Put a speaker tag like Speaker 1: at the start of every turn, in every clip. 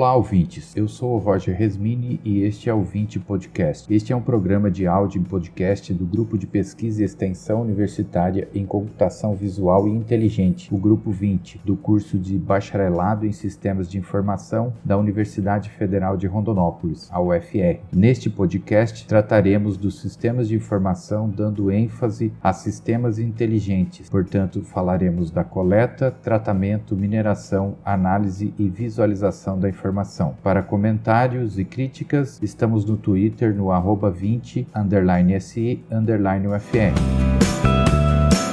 Speaker 1: Olá, ouvintes. Eu sou o Roger Resmini e este é o 20 Podcast. Este é um programa de áudio e podcast do Grupo de Pesquisa e Extensão Universitária em Computação Visual e Inteligente, o Grupo 20, do curso de Bacharelado em Sistemas de Informação da Universidade Federal de Rondonópolis, a UFR. Neste podcast, trataremos dos sistemas de informação dando ênfase a sistemas inteligentes. Portanto, falaremos da coleta, tratamento, mineração, análise e visualização da informação informação. Para comentários e críticas, estamos no Twitter no arroba 20 underline SI underline UFR.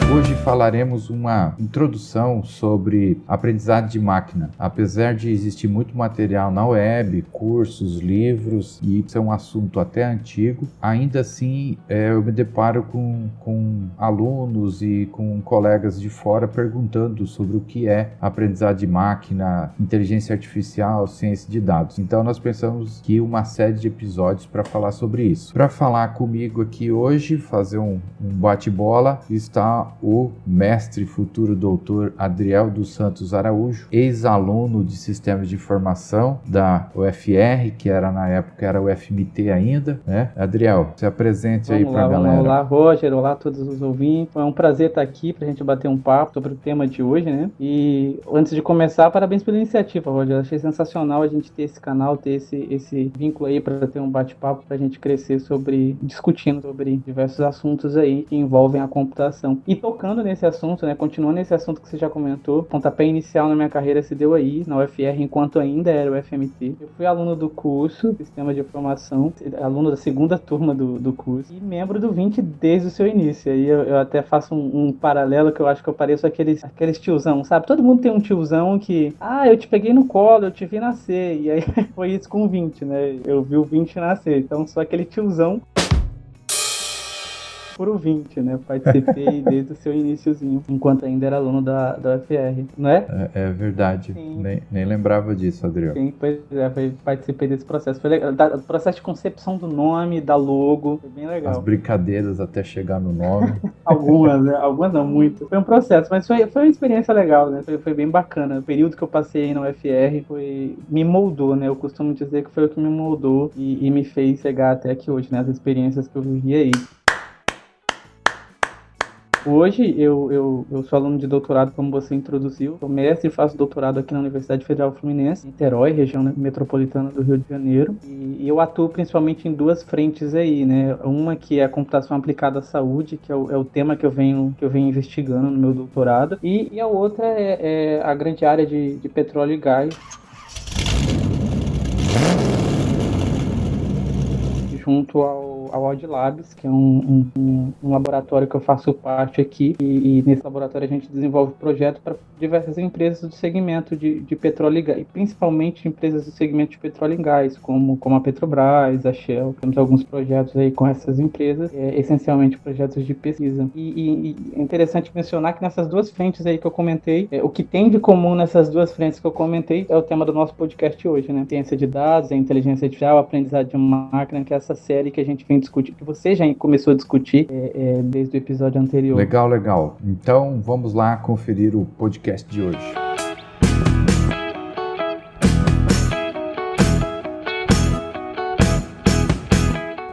Speaker 1: Hoje falaremos uma introdução sobre aprendizado de máquina. Apesar de existir muito material na web, cursos, livros, e isso é um assunto até antigo, ainda assim é, eu me deparo com, com alunos e com colegas de fora perguntando sobre o que é aprendizado de máquina, inteligência artificial, ciência de dados. Então nós pensamos que uma série de episódios para falar sobre isso. Para falar comigo aqui hoje, fazer um, um bate-bola, está o mestre futuro doutor Adriel dos Santos Araújo, ex-aluno de sistemas de informação da UFR, que era na época era o FMT ainda, né? Adriel, se apresente vamos aí para a galera.
Speaker 2: Olá, Roger, olá a todos os ouvintes. É um prazer estar aqui para a gente bater um papo sobre o tema de hoje, né? E antes de começar, parabéns pela iniciativa, Roger. achei sensacional a gente ter esse canal, ter esse, esse vínculo aí para ter um bate-papo para a gente crescer sobre, discutindo sobre diversos assuntos aí que envolvem a computação. E tocando nesse assunto, né, continuando nesse assunto que você já comentou, pontapé inicial na minha carreira se deu aí, na UFR, enquanto ainda era o FMT. Eu fui aluno do curso, Sistema de Informação, aluno da segunda turma do, do curso, e membro do 20 desde o seu início. Aí eu, eu até faço um, um, paralelo que eu acho que eu pareço aqueles, aqueles tiozão, sabe? Todo mundo tem um tiozão que, ah, eu te peguei no colo, eu te vi nascer, e aí foi isso com o 20, né? Eu vi o 20 nascer, então sou aquele tiozão por ouvinte, né? Participei desde o seu iníciozinho, enquanto ainda era aluno da, da UFR, não é?
Speaker 1: É, é verdade. Nem, nem lembrava disso, Adriano.
Speaker 2: Sim, pois é, foi, participei desse processo. Foi legal. Da, processo de concepção do nome, da logo, foi bem legal.
Speaker 1: As brincadeiras até chegar no nome.
Speaker 2: algumas, né? Algumas não, muito. Foi um processo, mas foi, foi uma experiência legal, né? Foi, foi bem bacana. O período que eu passei aí na UFR foi, me moldou, né? Eu costumo dizer que foi o que me moldou e, e me fez chegar até aqui hoje, né? As experiências que eu vivi aí. Hoje eu, eu, eu sou aluno de doutorado, como você introduziu. Sou mestre e faço doutorado aqui na Universidade Federal Fluminense, em Niterói, região metropolitana do Rio de Janeiro. E, e eu atuo principalmente em duas frentes aí, né? Uma que é a computação aplicada à saúde, que é o, é o tema que eu venho, que eu venho investigando no meu doutorado. E, e a outra é, é, a grande área de, de petróleo e gás. Junto ao ao Aud Labs, que é um, um, um, laboratório que eu faço parte aqui. E, e nesse laboratório a gente desenvolve projetos para diversas empresas do segmento de, de petróleo e gás, e principalmente empresas do segmento de petróleo e gás, como, como a Petrobras, a Shell. Temos alguns projetos aí com essas empresas, é, essencialmente projetos de pesquisa. E, e, é interessante mencionar que nessas duas frentes aí que eu comentei, é, o que tem de comum nessas duas frentes que eu comentei é o tema do nosso podcast hoje, né? Ciência de dados, a inteligência artificial, aprendizado de máquina, que é essa série que a gente vem discutir, que você já começou a discutir é, é, desde o episódio anterior.
Speaker 1: Legal, legal. Então vamos lá conferir o podcast de hoje.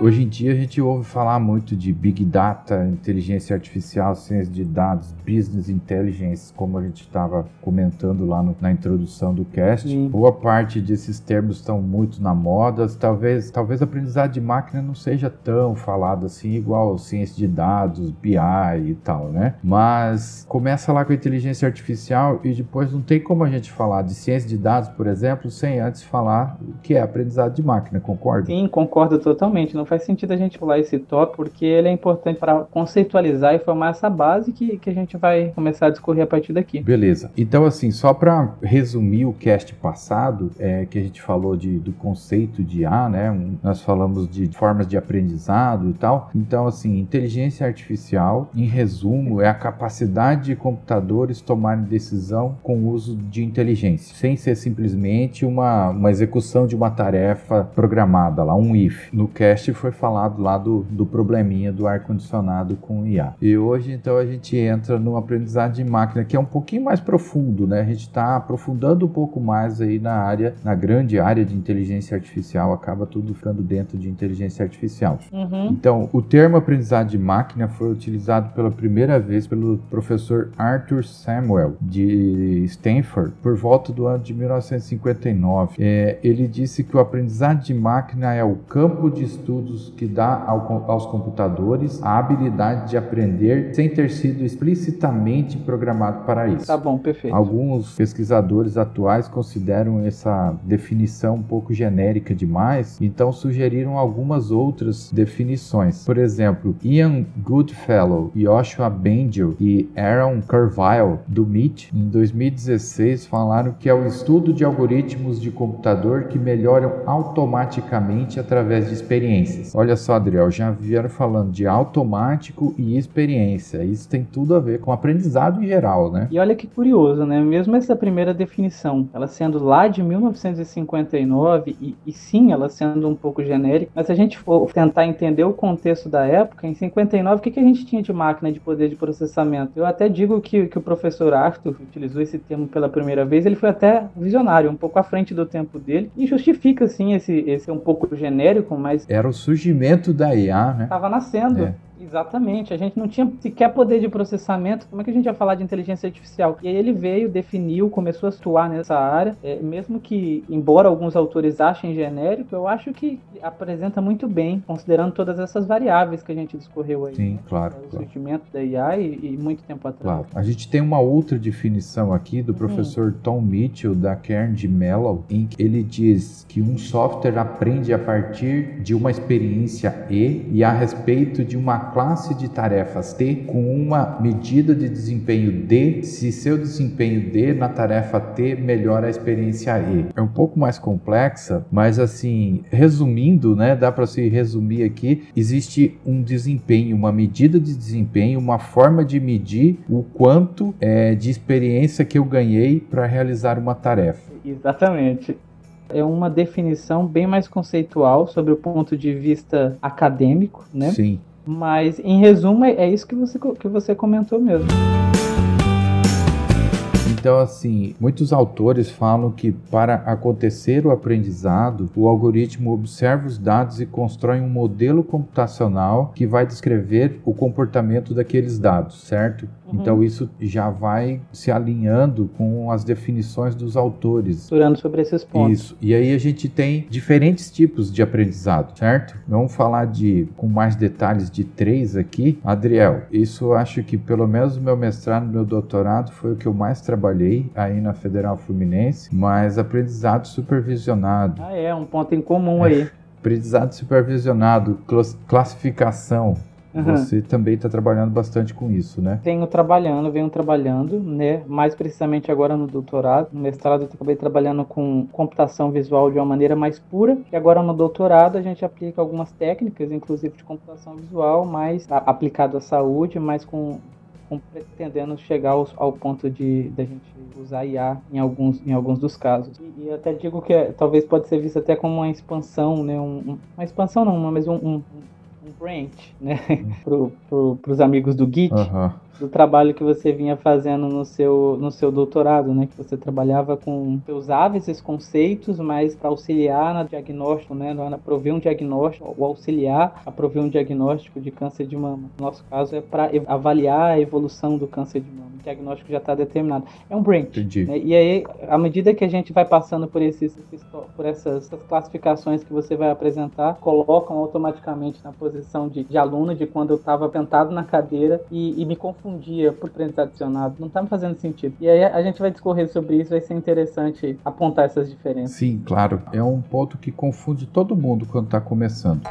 Speaker 1: Hoje em dia a gente ouve falar muito de Big Data, inteligência artificial, ciência de dados, business intelligence, como a gente estava comentando lá no, na introdução do cast. Sim. Boa parte desses termos estão muito na moda. Talvez, talvez aprendizado de máquina não seja tão falado assim, igual ciência de dados, BI e tal, né? Mas começa lá com a inteligência artificial e depois não tem como a gente falar de ciência de dados, por exemplo, sem antes falar o que é aprendizado de máquina, concorda?
Speaker 2: Sim, concordo totalmente. Não faz sentido a gente pular esse tópico, porque ele é importante para conceitualizar e formar essa base que, que a gente vai começar a discorrer a partir daqui.
Speaker 1: Beleza. Então, assim, só para resumir o cast passado, é, que a gente falou de, do conceito de A, né? Nós falamos de formas de aprendizado e tal. Então, assim, inteligência artificial, em resumo, é a capacidade de computadores tomarem decisão com o uso de inteligência, sem ser simplesmente uma, uma execução de uma tarefa programada lá, um if. No cast foi falado lá do, do probleminha do ar-condicionado com o IA. E hoje, então, a gente entra no aprendizado de máquina, que é um pouquinho mais profundo, né? A gente está aprofundando um pouco mais aí na área, na grande área de inteligência artificial, acaba tudo ficando dentro de inteligência artificial. Uhum. Então, o termo aprendizado de máquina foi utilizado pela primeira vez pelo professor Arthur Samuel, de Stanford, por volta do ano de 1959. É, ele disse que o aprendizado de máquina é o campo de estudos que dá ao, aos computadores a habilidade de aprender sem ter sido explicitamente programado para isso.
Speaker 2: Tá bom, perfeito.
Speaker 1: Alguns pesquisadores atuais consideram essa definição um pouco genérica demais, então sugeriram algumas outras definições. Por exemplo, Ian Goodfellow, Joshua Bengel e Aaron Carville do MIT em 2016 falaram que é o estudo de algoritmos de computador que melhoram automaticamente através de experiências. Olha só, Adriel, já vieram falando de automático e experiência. Isso tem tudo a ver com aprendizado em geral, né?
Speaker 2: E olha que curioso, né? Mesmo essa primeira definição, ela sendo lá de 1959 e, e sim, ela sendo um pouco genérica, mas se a gente for tentar entender o contexto da época, em 59, o que, que a gente tinha de máquina de poder de processamento? Eu até digo que, que o professor Arthur utilizou esse termo pela primeira vez, ele foi até visionário, um pouco à frente do tempo dele, e justifica, sim, esse, esse um pouco genérico, mas...
Speaker 1: Era o surgimento da IA, né?
Speaker 2: Estava nascendo. É. Exatamente, a gente não tinha sequer poder de processamento, como é que a gente ia falar de inteligência artificial? E aí ele veio, definiu, começou a atuar nessa área, é, mesmo que, embora alguns autores achem genérico, eu acho que apresenta muito bem, considerando todas essas variáveis que a gente discorreu aí.
Speaker 1: Sim, né? claro.
Speaker 2: O
Speaker 1: claro.
Speaker 2: surgimento da IA e, e, muito tempo atrás.
Speaker 1: Claro. A gente tem uma outra definição aqui do professor hum. Tom Mitchell, da Carnegie Mellon, em que ele diz que um software aprende a partir de uma experiência E e a respeito de uma classe de tarefas T com uma medida de desempenho D, se seu desempenho D na tarefa T melhora a experiência E. É um pouco mais complexa, mas assim, resumindo, né, dá para se resumir aqui, existe um desempenho, uma medida de desempenho, uma forma de medir o quanto é, de experiência que eu ganhei para realizar uma tarefa.
Speaker 2: Exatamente é uma definição bem mais conceitual sobre o ponto de vista acadêmico, né?
Speaker 1: Sim.
Speaker 2: Mas, em resumo, é isso que você, que você comentou mesmo.
Speaker 1: Então, assim, muitos autores falam que para acontecer o aprendizado, o algoritmo observa os dados e constrói um modelo computacional que vai descrever o comportamento daqueles dados, certo? Uhum. Então isso já vai se alinhando com as definições dos autores.
Speaker 2: Estruturando sobre esses pontos.
Speaker 1: Isso. E aí a gente tem diferentes tipos de aprendizado, certo? Vamos falar de com mais detalhes de três aqui. Adriel, isso eu acho que pelo menos o meu mestrado, meu doutorado foi o que eu mais trabalhei aí na Federal Fluminense, mas aprendizado supervisionado.
Speaker 2: Ah, é, um ponto em comum aí.
Speaker 1: aprendizado supervisionado, classificação, Uhum. Você também está trabalhando bastante com isso, né?
Speaker 2: Venho trabalhando, venho trabalhando, né? Mais precisamente agora no doutorado. No mestrado eu acabei trabalhando com computação visual de uma maneira mais pura. E agora no doutorado a gente aplica algumas técnicas, inclusive de computação visual, mais aplicado à saúde, mas com, com pretendendo chegar ao, ao ponto de da gente usar IA em alguns, em alguns dos casos. E, e até digo que é, talvez pode ser visto até como uma expansão, né? Um, uma expansão não, mas um, um, um branch, né? Pro, pro, pros amigos do Git. Do trabalho que você vinha fazendo no seu, no seu doutorado, né? Que você trabalhava com. Você usava esses conceitos, mas para auxiliar no diagnóstico, né? Na prover um diagnóstico, ou auxiliar a prover um diagnóstico de câncer de mama. No nosso caso, é para avaliar a evolução do câncer de mama. O diagnóstico já está determinado. É um branch. Né? E aí, à medida que a gente vai passando por, esses, por essas, essas classificações que você vai apresentar, colocam automaticamente na posição de, de aluno de quando eu estava sentado na cadeira e, e me confundindo confundia por aprendizado adicionado. Não tá me fazendo sentido. E aí a gente vai discorrer sobre isso, vai ser interessante apontar essas diferenças.
Speaker 1: Sim, claro. É um ponto que confunde todo mundo quando tá começando.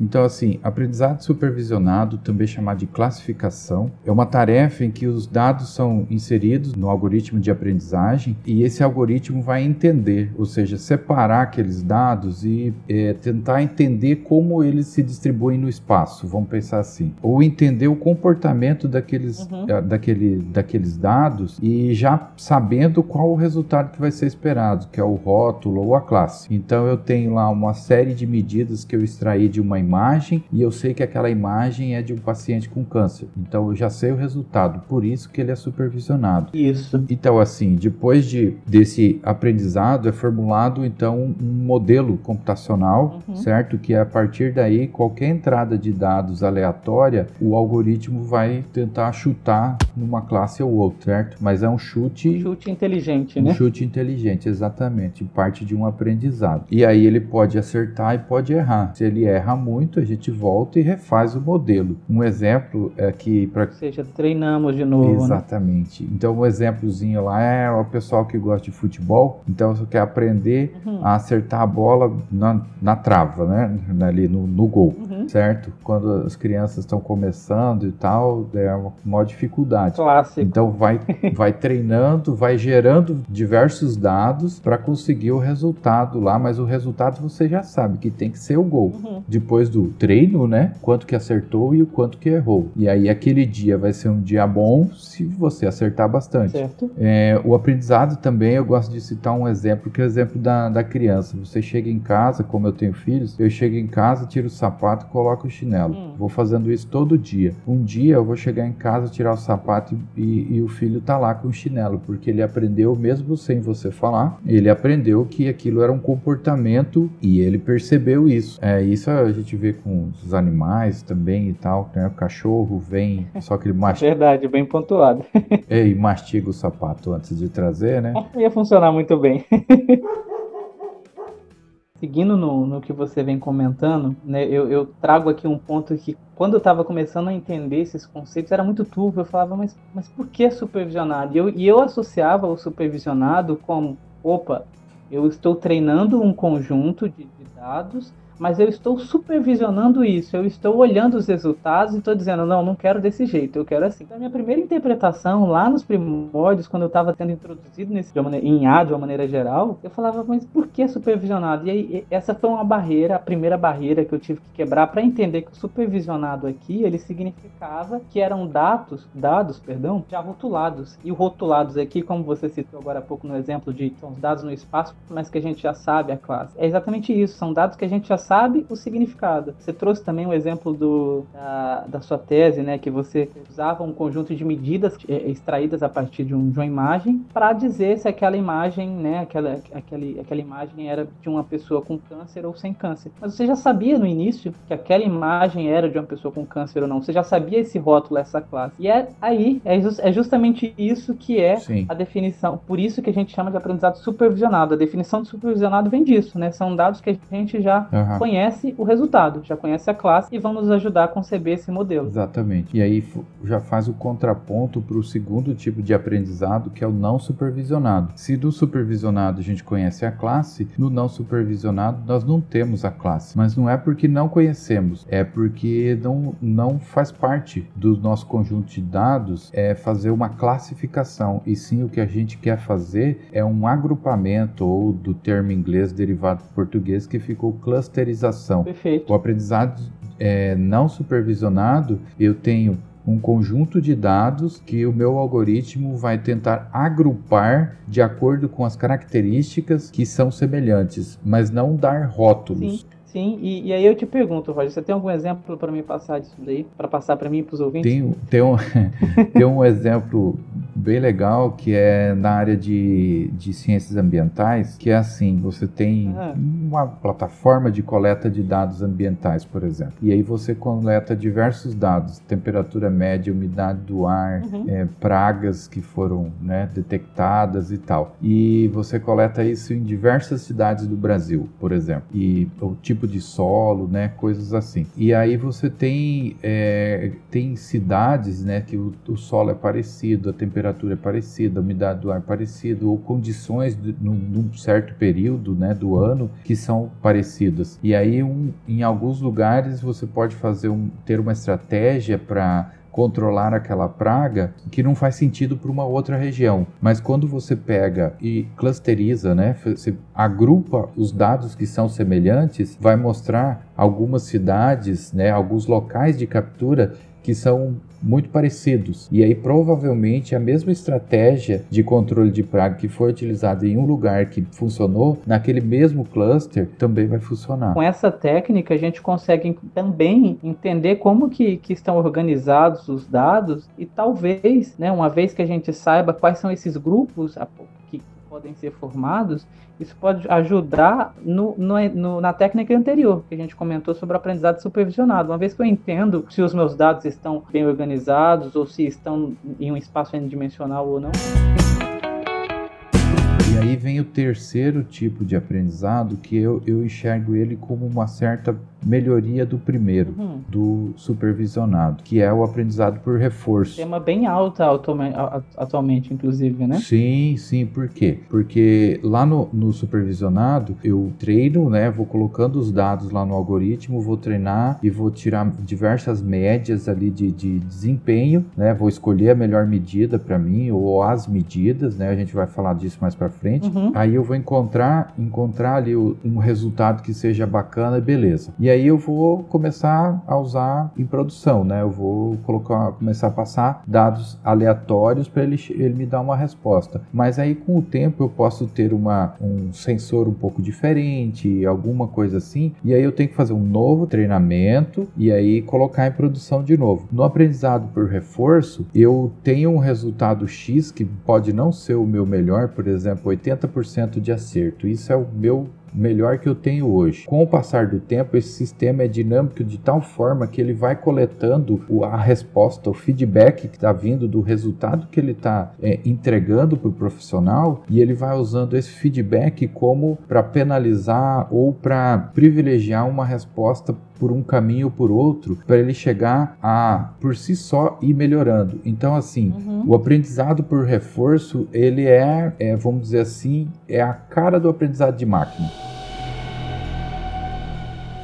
Speaker 1: Então, assim, aprendizado supervisionado, também chamado de classificação, é uma tarefa em que os dados são inseridos no algoritmo de aprendizagem e esse algoritmo vai entender, ou seja, separar aqueles dados e é, tentar entender como eles se distribuem no espaço, vamos pensar assim, ou entender o comportamento daqueles, uhum. uh, daquele, daqueles dados e já sabendo qual o resultado que vai ser esperado, que é o rótulo ou a classe. Então, eu tenho lá uma série de medidas que eu extraí de uma imagem e eu sei que aquela imagem é de um paciente com câncer. Então eu já sei o resultado, por isso que ele é supervisionado.
Speaker 2: Isso.
Speaker 1: Então assim, depois de desse aprendizado é formulado então um modelo computacional, uhum. certo? Que a partir daí qualquer entrada de dados aleatória, o algoritmo vai tentar chutar numa classe ou outra, certo? Mas é um chute.
Speaker 2: Chute inteligente,
Speaker 1: um
Speaker 2: né?
Speaker 1: Chute inteligente, exatamente, parte de um aprendizado. E aí ele pode acertar e pode errar. Se ele erra muito, a gente volta e refaz o modelo. Um exemplo é que. Pra... Ou
Speaker 2: seja, treinamos de novo.
Speaker 1: Né? Exatamente. Né? Então, um exemplozinho lá é o pessoal que gosta de futebol. Então, você quer aprender uhum. a acertar a bola na, na trava, né? Ali no, no gol, uhum. certo? Quando as crianças estão começando e tal, é uma maior dificuldade.
Speaker 2: Clássico.
Speaker 1: Então, vai, vai treinando, vai gerando diversos dados para conseguir o resultado lá, mas o resultado você já sabe que tem que ser o gol. Uhum. Depois do treino, né? Quanto que acertou e o quanto que errou. E aí aquele dia vai ser um dia bom se você acertar bastante.
Speaker 2: Certo.
Speaker 1: É, o aprendizado também, eu gosto de citar um exemplo, que é o exemplo da, da criança. Você chega em casa, como eu tenho filhos, eu chego em casa, tiro o sapato e coloco o chinelo. Hum. Vou fazendo isso todo dia. Um dia eu vou chegar em casa, tirar o sapato e, e o filho tá lá com o chinelo, porque ele aprendeu, mesmo sem você falar, ele aprendeu que aquilo era um comportamento e ele percebeu isso. É, isso a gente vê com os animais também e tal, né? O cachorro vem, só que ele mastiga.
Speaker 2: Verdade, bem pontuado.
Speaker 1: é, e mastiga o sapato antes de trazer, né?
Speaker 2: Ia funcionar muito bem. Seguindo no, no que você vem comentando, né, eu, eu trago aqui um ponto que quando eu estava começando a entender esses conceitos era muito turvo. Eu falava, mas, mas por que supervisionado? E eu, e eu associava o supervisionado como, opa, eu estou treinando um conjunto de, de dados mas eu estou supervisionando isso, eu estou olhando os resultados e estou dizendo, não, não quero desse jeito, eu quero assim. Então, a minha primeira interpretação, lá nos primórdios, quando eu estava tendo introduzido nesse, em A de uma maneira geral, eu falava, mas por que supervisionado? E aí, essa foi uma barreira, a primeira barreira que eu tive que quebrar para entender que o supervisionado aqui, ele significava que eram dados, dados, perdão, já rotulados. E rotulados aqui, como você citou agora há pouco no exemplo de são os dados no espaço, mas que a gente já sabe a classe. É exatamente isso, são dados que a gente já sabe o significado. Você trouxe também o um exemplo do, da, da, sua tese, né, que você usava um conjunto de medidas é, extraídas a partir de, um, de uma imagem para dizer se aquela imagem, né, aquela, aquela, aquela imagem era de uma pessoa com câncer ou sem câncer. Mas você já sabia no início que aquela imagem era de uma pessoa com câncer ou não. Você já sabia esse rótulo, essa classe. E é aí, é, just, é justamente isso que é Sim. a definição. Por isso que a gente chama de aprendizado supervisionado. A definição de supervisionado vem disso, né? São dados que a gente já uhum conhece o resultado, já conhece a classe e vão nos ajudar a conceber esse modelo.
Speaker 1: Exatamente. E aí já faz o contraponto para o segundo tipo de aprendizado, que é o não supervisionado. Se do supervisionado a gente conhece a classe, no não supervisionado nós não temos a classe. Mas não é porque não conhecemos, é porque não, não faz parte do nosso conjunto de dados é fazer uma classificação. E sim o que a gente quer fazer é um agrupamento, ou do termo inglês derivado do português que ficou cluster
Speaker 2: Perfeito.
Speaker 1: O aprendizado é, não supervisionado, eu tenho um conjunto de dados que o meu algoritmo vai tentar agrupar de acordo com as características que são semelhantes, mas não dar rótulos.
Speaker 2: Sim. Sim, e, e, aí eu te pergunto, Roger, você tem algum exemplo para me passar disso daí? Para passar para mim e para os ouvintes?
Speaker 1: Tem, tem, um, tem um exemplo bem legal que é na área de, de ciências ambientais, que é assim, você tem ah. uma plataforma de coleta de dados ambientais, por exemplo. E aí você coleta diversos dados, temperatura média, umidade do ar, uhum. é, pragas que foram né, detectadas e tal. E você coleta isso em diversas cidades do Brasil, por exemplo. E o tipo tipo de solo, né, coisas assim. E aí você tem, é, tem cidades, né, que o, o, solo é parecido, a temperatura é parecida, a umidade do ar é parecida, ou condições de, num, num, certo período né, do ano que são parecidas. E aí, um, em alguns lugares, você pode fazer um, ter uma estratégia para controlar aquela praga que não faz sentido para uma outra região. Mas quando você pega e clusteriza, né, você agrupa os dados que são semelhantes, vai mostrar algumas cidades, né, alguns locais de captura que são muito parecidos. E aí, provavelmente, a mesma estratégia de controle de praga que foi utilizada em um lugar que funcionou, naquele mesmo cluster também vai funcionar.
Speaker 2: Com essa técnica, a gente consegue também entender como que, que estão organizados os dados e talvez, né, uma vez que a gente saiba quais são esses grupos podem ser formados, isso pode ajudar no, no, no, na técnica anterior, que a gente comentou sobre o aprendizado supervisionado. Uma vez que eu entendo se os meus dados estão bem organizados ou se estão em um espaço n-dimensional ou não.
Speaker 1: E aí vem o terceiro tipo de aprendizado que eu, eu enxergo ele como uma certa melhoria do primeiro, uhum. do supervisionado, que é o aprendizado por reforço.
Speaker 2: Tema bem alto atualmente, inclusive, né?
Speaker 1: Sim, sim. Por quê? Porque lá no, no supervisionado, eu treino, né? Vou colocando os dados lá no algoritmo, vou treinar e vou tirar diversas médias ali de, de desempenho, né? Vou escolher a melhor medida para mim ou as medidas, né? A gente vai falar disso mais para frente. Uhum. Aí eu vou encontrar, encontrar ali um resultado que seja bacana e beleza. E aí aí eu vou começar a usar em produção, né? Eu vou colocar, começar a passar dados aleatórios para ele, ele me dar uma resposta. Mas aí com o tempo eu posso ter uma, um sensor um pouco diferente, alguma coisa assim, e aí eu tenho que fazer um novo treinamento e aí colocar em produção de novo. No aprendizado por reforço, eu tenho um resultado X que pode não ser o meu melhor, por exemplo, 80% de acerto. Isso é o meu melhor que eu tenho hoje. Com o passar do tempo, esse sistema é dinâmico de tal forma que ele vai coletando a resposta, o feedback que está vindo do resultado que ele está é, entregando para o profissional e ele vai usando esse feedback como para penalizar ou para privilegiar uma resposta por um caminho ou por outro para ele chegar a por si só ir melhorando. Então assim, uhum. o aprendizado por reforço ele é, é, vamos dizer assim, é a cara do aprendizado de máquina.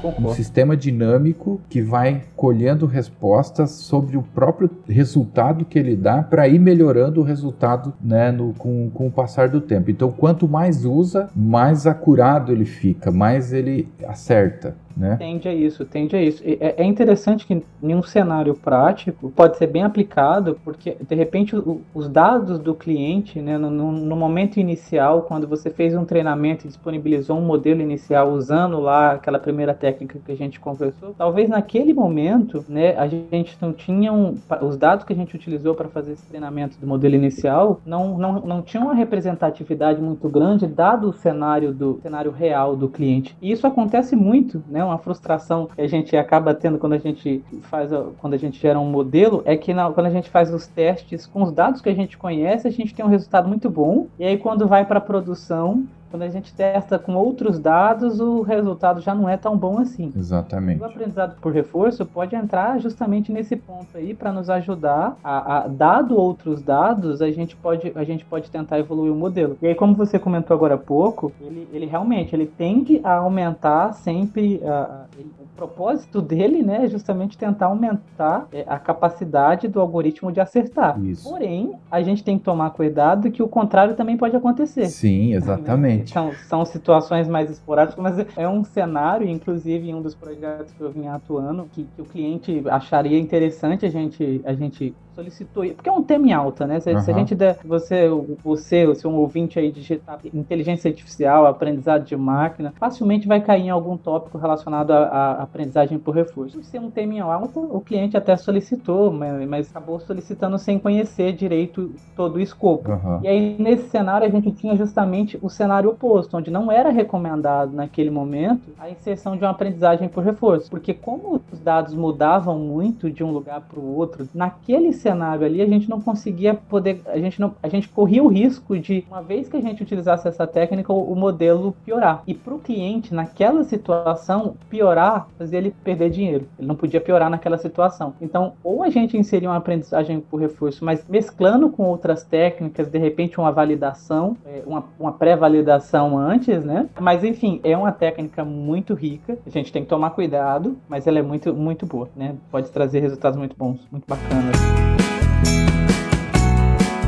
Speaker 1: Concordo. Um sistema dinâmico que vai colhendo respostas sobre o próprio resultado que ele dá para ir melhorando o resultado né, no, com, com o passar do tempo. Então, quanto mais usa, mais acurado ele fica, mais ele acerta. Né?
Speaker 2: Tende a isso, tende a isso. É, é interessante que em um cenário prático pode ser bem aplicado, porque de repente os dados do cliente, né, no, no, momento inicial, quando você fez um treinamento e disponibilizou um modelo inicial usando lá aquela primeira técnica que a gente conversou, talvez naquele momento, né, a gente não tinha um, os dados que a gente utilizou para fazer esse treinamento do modelo inicial não, não, não tinham uma representatividade muito grande dado o cenário do cenário real do cliente. E isso acontece muito, né? Uma frustração que a gente acaba tendo quando a gente faz, quando a gente gera um modelo, é que na, quando a gente faz os testes com os dados que a gente conhece, a gente tem um resultado muito bom. E aí quando vai para produção, quando a gente testa com outros dados, o resultado já não é tão bom assim.
Speaker 1: Exatamente.
Speaker 2: O aprendizado por reforço pode entrar justamente nesse ponto aí para nos ajudar a, a, dado outros dados, a gente pode a gente pode tentar evoluir o modelo. E aí, como você comentou agora há pouco, ele, ele realmente ele tende a aumentar sempre a, o propósito dele, né, é justamente tentar aumentar é, a capacidade do algoritmo de acertar.
Speaker 1: Isso.
Speaker 2: Porém, a gente tem que tomar cuidado que o contrário também pode acontecer.
Speaker 1: Sim, exatamente.
Speaker 2: São, são situações mais esporádicas, mas é um cenário, inclusive em um dos projetos que eu vim atuando, que, que o cliente acharia interessante a gente, a gente solicitou, porque é um tema em alta, né? Se, uhum. se, a gente der, você, você, se um ouvinte aí digitar inteligência artificial, aprendizado de máquina, facilmente vai cair em algum tópico relacionado à, aprendizagem por reforço. Por ser um tema em alta, o cliente até solicitou, mas, mas acabou solicitando sem conhecer direito todo o escopo. Uhum. E aí, nesse cenário, a gente tinha justamente o cenário oposto, onde não era recomendado naquele momento a inserção de uma aprendizagem por reforço, porque como os dados mudavam muito de um lugar para o outro, naquele cenário ali, a gente não conseguia poder, a gente não, a gente corria o risco de uma vez que a gente utilizasse essa técnica, o, modelo piorar. E para o cliente naquela situação piorar, fazia ele perder dinheiro. Ele não podia piorar naquela situação. Então, ou a gente inseria uma aprendizagem por reforço, mas mesclando com outras técnicas, de repente uma validação, é, uma, uma pré-validação antes, né? Mas enfim, é uma técnica muito rica. A gente tem que tomar cuidado, mas ela é muito, muito boa, né? Pode trazer resultados muito bons, muito bacanas.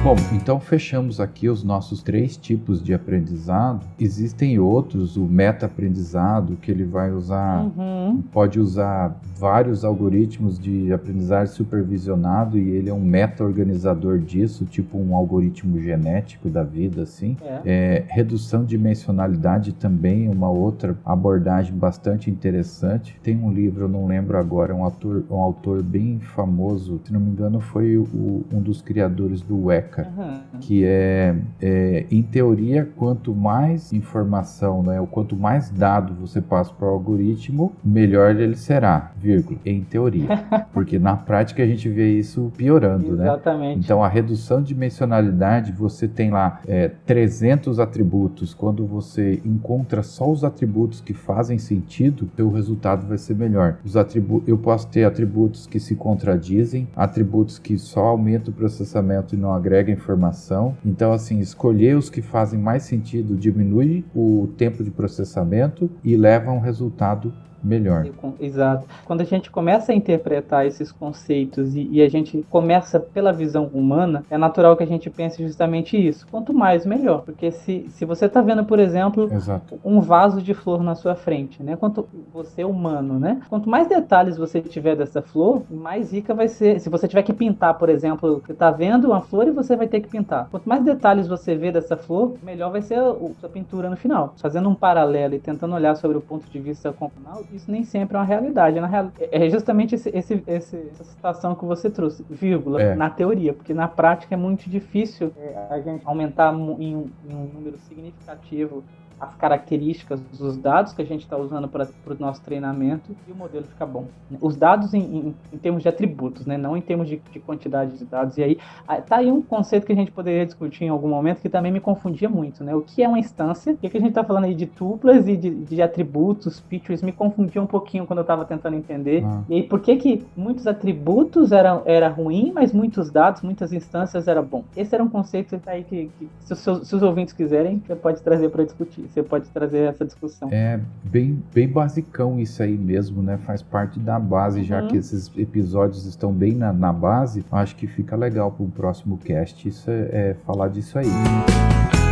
Speaker 1: Bom, então fechamos aqui os nossos três tipos de aprendizado. Existem outros, o meta-aprendizado, que ele vai usar, uhum. pode usar vários algoritmos de aprendizagem supervisionado e ele é um meta-organizador disso, tipo um algoritmo genético da vida, assim. É. É, redução de dimensionalidade também, uma outra abordagem bastante interessante. Tem um livro, eu não lembro agora, um autor, um autor bem famoso, se não me engano, foi o, um dos criadores do WEC uhum. que é, é, em teoria, quanto mais informação, né, ou quanto mais dado você passa para o algoritmo, melhor ele será, vírgula, em teoria. Porque na prática a gente vê isso piorando,
Speaker 2: né? Exatamente.
Speaker 1: Então a redução de dimensionalidade, você tem lá é, 300 atributos, quando você encontra só os atributos que fazem sentido, seu resultado vai ser melhor. Os atributos, eu posso ter atributos que se contradizem, atributos que só aumentam o processamento e não agregam agrega informação. Então, assim, escolher os que fazem mais sentido diminui o tempo de processamento e leva a um resultado melhor.
Speaker 2: Exato. Quando a gente começa a interpretar esses conceitos e, e, a gente começa pela visão humana, é natural que a gente pense justamente isso. Quanto mais, melhor. Porque se, se você está vendo, por exemplo,
Speaker 1: Exato.
Speaker 2: um vaso de flor na sua frente, né? Quanto você é humano, né? Quanto mais detalhes você tiver dessa flor, mais rica vai ser. Se você tiver que pintar, por exemplo, você está vendo uma flor e você vai ter que pintar. Quanto mais detalhes você vê dessa flor, melhor vai ser a, sua pintura no final. Fazendo um paralelo e tentando olhar sobre o ponto de vista computacional, isso nem sempre é uma realidade. Real, é justamente esse, esse, esse, essa situação que você trouxe, vírgula, é. na teoria, porque na prática é muito difícil é, a gente aumentar em um, em um número significativo as características dos dados que a gente está usando para o nosso treinamento e o modelo fica bom. Os dados em, em, em termos de atributos, né? não em termos de, de, quantidade de dados. E aí tá aí um conceito que a gente poderia discutir em algum momento que também me confundia muito. Né? O que é uma instância? O que, que a gente está falando aí de tuplas e de, de, atributos, features? Me confundia um pouquinho quando eu estava tentando entender. Ah. E aí por que, que muitos atributos eram era ruim, mas muitos dados, muitas instâncias era bom? Esse era um conceito aí que, que se, os, se os ouvintes quiserem, você pode trazer para discutir você pode trazer essa discussão.
Speaker 1: É bem, bem basicão isso aí mesmo, né? Faz parte da base, uhum. já que esses episódios estão bem na, na base, acho que fica legal para o próximo cast isso é, é falar disso aí.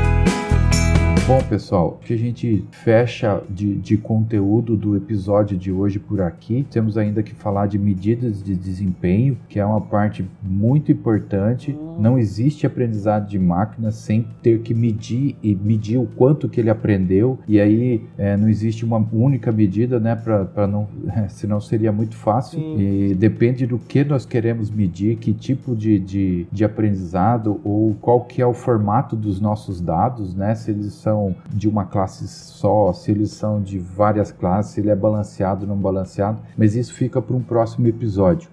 Speaker 1: Bom, pessoal, que a gente fecha de, de conteúdo do episódio de hoje por aqui. Temos ainda que falar de medidas de desempenho, que é uma parte muito importante. Hum. Não existe aprendizado de máquina sem ter que medir e medir o quanto que ele aprendeu. E aí é, não existe uma única medida, né? Para não, senão seria muito fácil. Sim. E depende do que nós queremos medir, que tipo de, de, de aprendizado ou qual que é o formato dos nossos dados, né? Se eles são são de uma classe só, se eles são de várias classes, se ele é balanceado ou não balanceado, mas isso fica para um próximo episódio.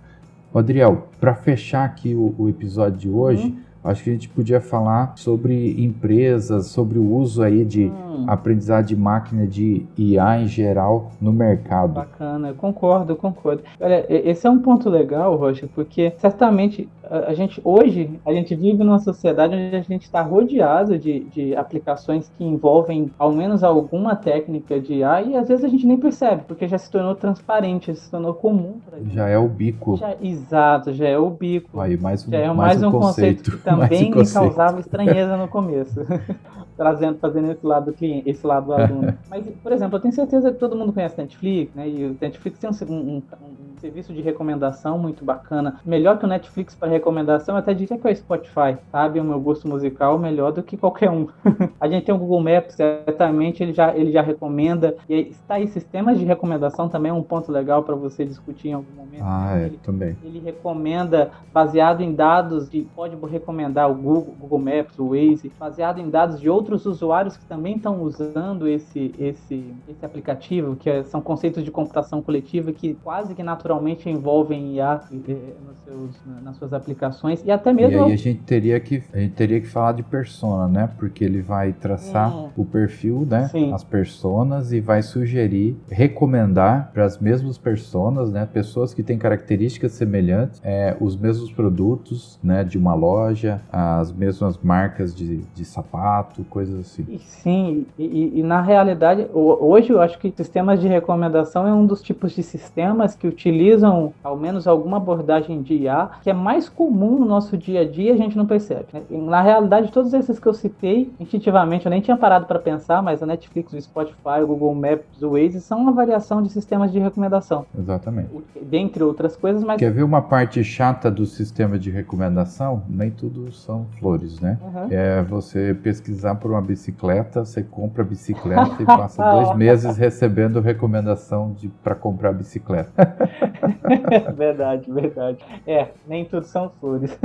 Speaker 1: Adriel, para fechar aqui o, o, episódio de hoje, uhum. Acho que a gente podia falar sobre empresas, sobre o uso aí de uhum. aprendizado de máquina de IA em geral no mercado.
Speaker 2: Bacana, eu concordo, eu concordo. Olha, esse é um ponto legal, Rocha, porque certamente a, gente hoje a gente vive numa sociedade onde a gente está rodeado de, de aplicações que envolvem ao menos alguma técnica de IA e às vezes a gente nem percebe porque já se tornou transparente, já se tornou comum.
Speaker 1: Já é o bico.
Speaker 2: Já, exato, já é o bico.
Speaker 1: Aí mais um,
Speaker 2: já é
Speaker 1: mais, mais
Speaker 2: um
Speaker 1: conceito,
Speaker 2: conceito também me causava estranheza no começo. trazendo, fazendo esse lado do cliente, esse lado do aluno. Mas, por exemplo, eu tenho certeza que todo mundo conhece Netflix, né? E o Netflix tem um, um, um, serviço de recomendação muito bacana. Melhor que o Netflix para recomendação, eu até diria que é o Spotify, sabe? O meu gosto musical melhor do que qualquer um. a gente tem o Google Maps, certamente ele já, ele já recomenda. E está aí, sistemas de recomendação também é um ponto legal para você discutir em algum momento.
Speaker 1: Ah, é,
Speaker 2: ele,
Speaker 1: também.
Speaker 2: Ele recomenda baseado em dados de, pode recomendar o Google, Google Maps, o Waze, baseado em dados de outros outros usuários que também estão usando esse, esse, esse aplicativo, que é, são conceitos de computação coletiva que quase que naturalmente envolvem IA nos seus, nas suas aplicações e até mesmo.
Speaker 1: E aí a gente teria que, a gente teria que falar de persona, né? Porque ele vai traçar hum. o perfil, né? Sim. As personas e vai sugerir, recomendar para as mesmas personas, né? Pessoas que têm características semelhantes, é, os mesmos produtos, né? De uma loja, as mesmas marcas de, de sapato, coisas assim.
Speaker 2: Sim, e, e na realidade, hoje eu acho que sistemas de recomendação é um dos tipos de sistemas que utilizam ao menos alguma abordagem de IA que é mais comum no nosso dia a dia e a gente não percebe. Né? Na realidade, todos esses que eu citei, instintivamente, eu nem tinha parado para pensar, mas a Netflix, o Spotify, o Google Maps, o Waze são uma variação de sistemas de recomendação.
Speaker 1: Exatamente.
Speaker 2: Dentre outras coisas, mas...
Speaker 1: Quer ver uma parte chata do sistema de recomendação? Nem tudo são flores, né? Uhum. É você pesquisar por uma bicicleta, você compra a bicicleta e passa dois meses recebendo recomendação para comprar a bicicleta.
Speaker 2: verdade, verdade. É, nem tudo são flores.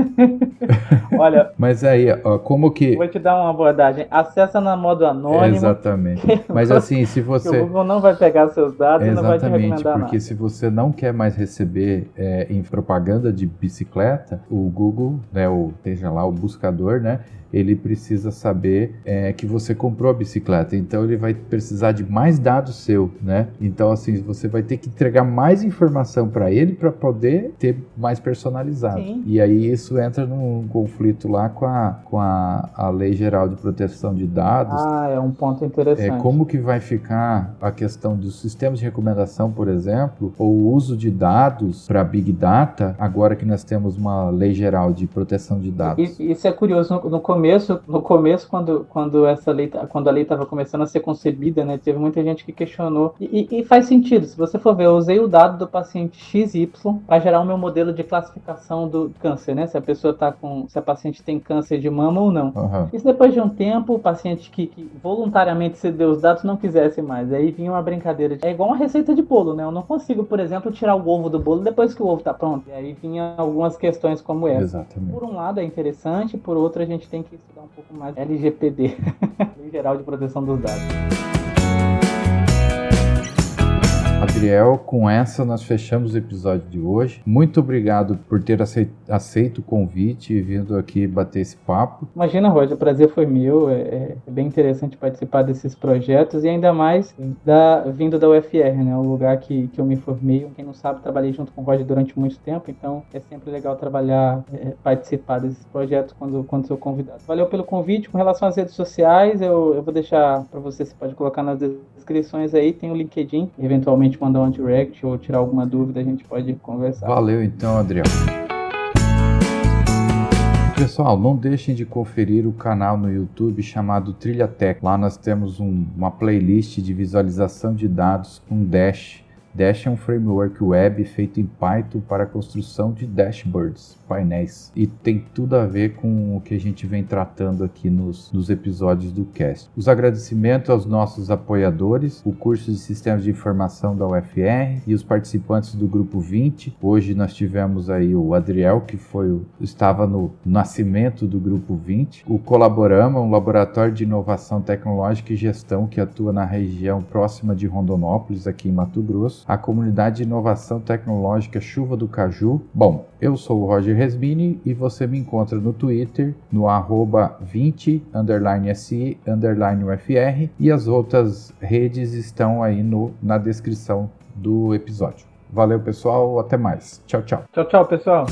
Speaker 2: Olha.
Speaker 1: Mas aí, ó, como que.
Speaker 2: Vou te dar uma abordagem. Acessa na modo anônimo.
Speaker 1: Exatamente. Mas assim, se você.
Speaker 2: O Google não vai pegar seus dados
Speaker 1: Exatamente,
Speaker 2: e não vai te recomendar
Speaker 1: porque
Speaker 2: nada.
Speaker 1: se você não quer mais receber é, em propaganda de bicicleta, o Google, né, o, seja lá o buscador, né, ele precisa saber é, que você comprou a bicicleta. Então ele vai precisar de mais dados seu, né? Então assim você vai ter que entregar mais informação para ele para poder ter mais personalizado. Sim. E aí isso entra num conflito lá com a com a, a lei geral de proteção de dados.
Speaker 2: Ah, é um ponto interessante.
Speaker 1: É como que vai ficar a questão dos sistemas de recomendação, por exemplo, ou o uso de dados para big data, agora que nós temos uma lei geral de proteção de dados.
Speaker 2: Isso é curioso no, no começo começo, no começo quando, quando essa lei, quando a lei estava começando a ser concebida, né, teve muita gente que questionou e, e, faz sentido. Se você for ver, eu usei o dado do paciente XY para gerar o meu modelo de classificação do câncer, né? Se a pessoa tá com, se a paciente tem câncer de mama ou não. Uhum. Isso depois de um tempo, o paciente que, que voluntariamente cedeu os dados não quisesse mais. Aí vinha uma brincadeira. De, é igual uma receita de bolo, né? Eu não consigo, por exemplo, tirar o ovo do bolo depois que o ovo está pronto. E aí vinha algumas questões como essa.
Speaker 1: Exatamente.
Speaker 2: Por um lado é interessante, por outro a gente tem que estudar um pouco mais LGPD, Lei Geral de Proteção dos Dados.
Speaker 1: Adriel, com essa nós fechamos o episódio de hoje. Muito obrigado por ter aceito o convite e vindo aqui bater esse papo.
Speaker 2: Imagina, Roger, o prazer foi meu. É, é, bem interessante participar desses projetos e ainda mais da, vindo da UFR, né? O lugar que, que eu me formei. Quem não sabe, trabalhei junto com o Roger durante muito tempo, então é sempre legal trabalhar, é, participar desses projetos quando, quando sou convidado. Valeu pelo convite. Com relação às redes sociais, eu, eu vou deixar para você, você pode colocar nas descrições aí, tem o LinkedIn, eventualmente gente mandar um direct ou tirar alguma dúvida, a gente pode conversar.
Speaker 1: Valeu então, Adriano. Pessoal, não deixem de conferir o canal no YouTube chamado Trilha Tech. Lá nós temos um, uma playlist de visualização de dados com Dash Dash é um framework web feito em Python para a construção de dashboards, painéis, e tem tudo a ver com o que a gente vem tratando aqui nos, nos episódios do cast. Os agradecimentos aos nossos apoiadores, o curso de Sistemas de Informação da UFR e os participantes do grupo 20. Hoje nós tivemos aí o Adriel, que foi estava no nascimento do grupo 20, o Colaborama, um laboratório de inovação tecnológica e gestão que atua na região próxima de Rondonópolis, aqui em Mato Grosso a comunidade de inovação tecnológica Chuva do Caju. Bom, eu sou o Roger Resmini e você me encontra no Twitter no arroba 20 underline SI underline UFR e as outras redes estão aí no, na descrição do episódio. Valeu, pessoal. Até mais. Tchau, tchau.
Speaker 2: Tchau, tchau, pessoal.